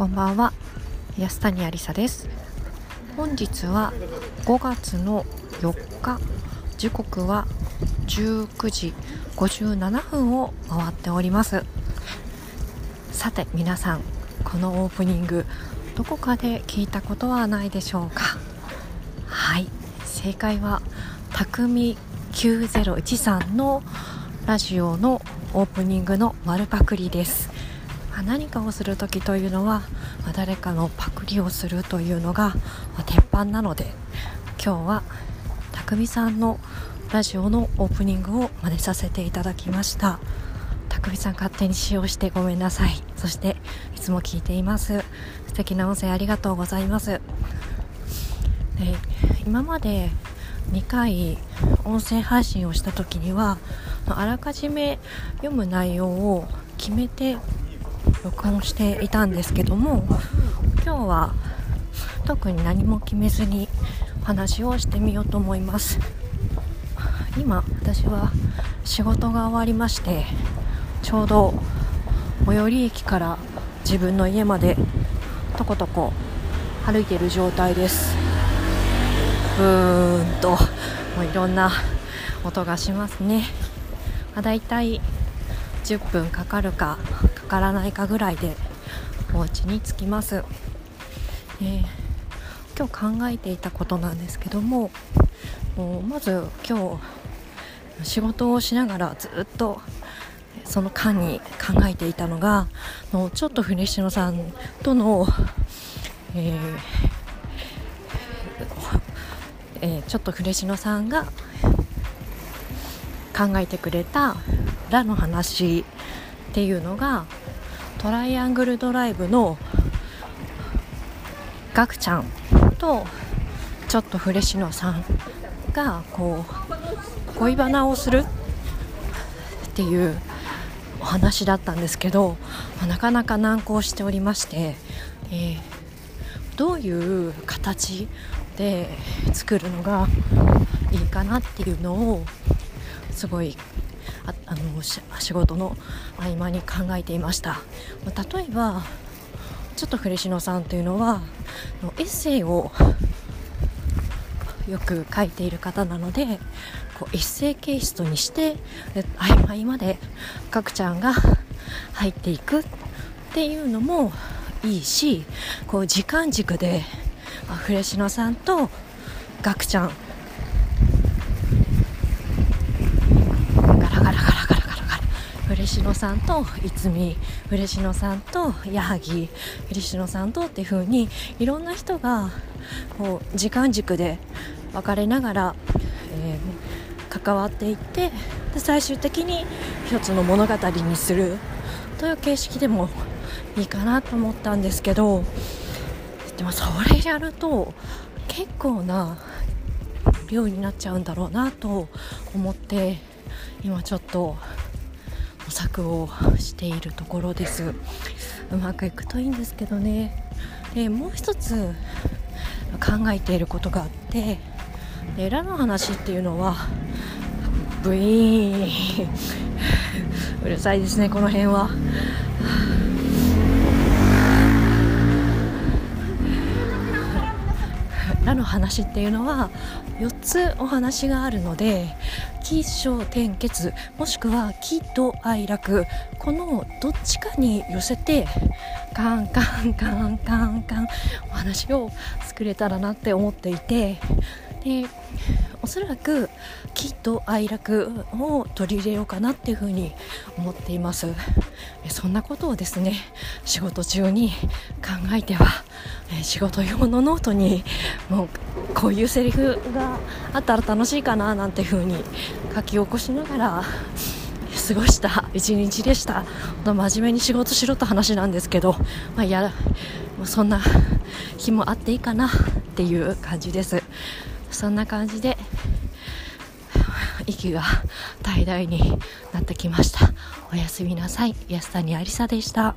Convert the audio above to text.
こんばんは。安谷ありさです。本日は5月の4日。時刻は19時57分を回っております。さて皆さんこのオープニングどこかで聞いたことはないでしょうか？はい。正解は匠9013のラジオのオープニングの丸パクリです。何かをする時というのは誰かのパクリをするというのが鉄板なので今日は匠さんのラジオのオープニングを真似させていただきました。匠さん勝手に使用してごめんなさい。そしていつも聞いています。素敵な音声ありがとうございます。で今まで2回音声配信をした時にはあらかじめ読む内容を決めて録音していたんですけども今日は特に何も決めずにお話をしてみようと思います。今私は仕事が終わりましてちょうど最寄り駅から自分の家までとことこ歩いている状態です。ブーンともういろんな音がしますね、ま、だいたい10分かかるかからないかぐらいでお家に着きます、えー、今日考えていたことなんですけどもまず今日仕事をしながらずっとその間に考えていたのがのちょっとフレッシュノさんとの、えーえー、ちょっとフレシノさんが考えてくれたらの話っていうのがトライアングルドライブのガクちゃんとちょっとフレッシュノさんがこう恋バナをするっていうお話だったんですけど、なかなか難航しておりまして、えー、どういう形で作るのがいいかなっていうのをすごいああの仕事の合間に考えていました。ま例えばちょっとフレシノさんというのはエッセイをよく書いている方なのでこうエッセイケイストにして合間合間でガクちゃんが入っていくっていうのもいいしこう時間軸でフレシノさんとガクちゃん嬉野さんと逸見嬉野さんと矢作嬉野さんとっていう風にいろんな人がこう時間軸で分かれながら、えー、関わっていってで最終的に一つの物語にするという形式でもいいかなと思ったんですけどでもそれやると結構な量になっちゃうんだろうなと思って今ちょっと模索をしているところです。うまくいくといいんですけどね。でもう一つ考えていることがあって。でラの話っていうのはブイーン。うるさいですねこの辺は。ラの話っていうのは4つお話があるので起承転結もしくは喜怒哀楽このどっちかに寄せてカンカンカンカンカンお話を作れたらなって思っていてでおそらく喜怒哀楽を取り入れようかなっていうふうに思っています。そんなことをですね仕事中に考えては仕事用のノートにもうこういうセリフがあったら楽しいかななんていうふうに書き起こしながら 過ごした一日でした。真面目に仕事しろと話なんですけど、まあ、やそんな日もあっていいかなっていう感じです。そんな感じで息が怠大になってきました。おやすみなさい。安谷ありさでした。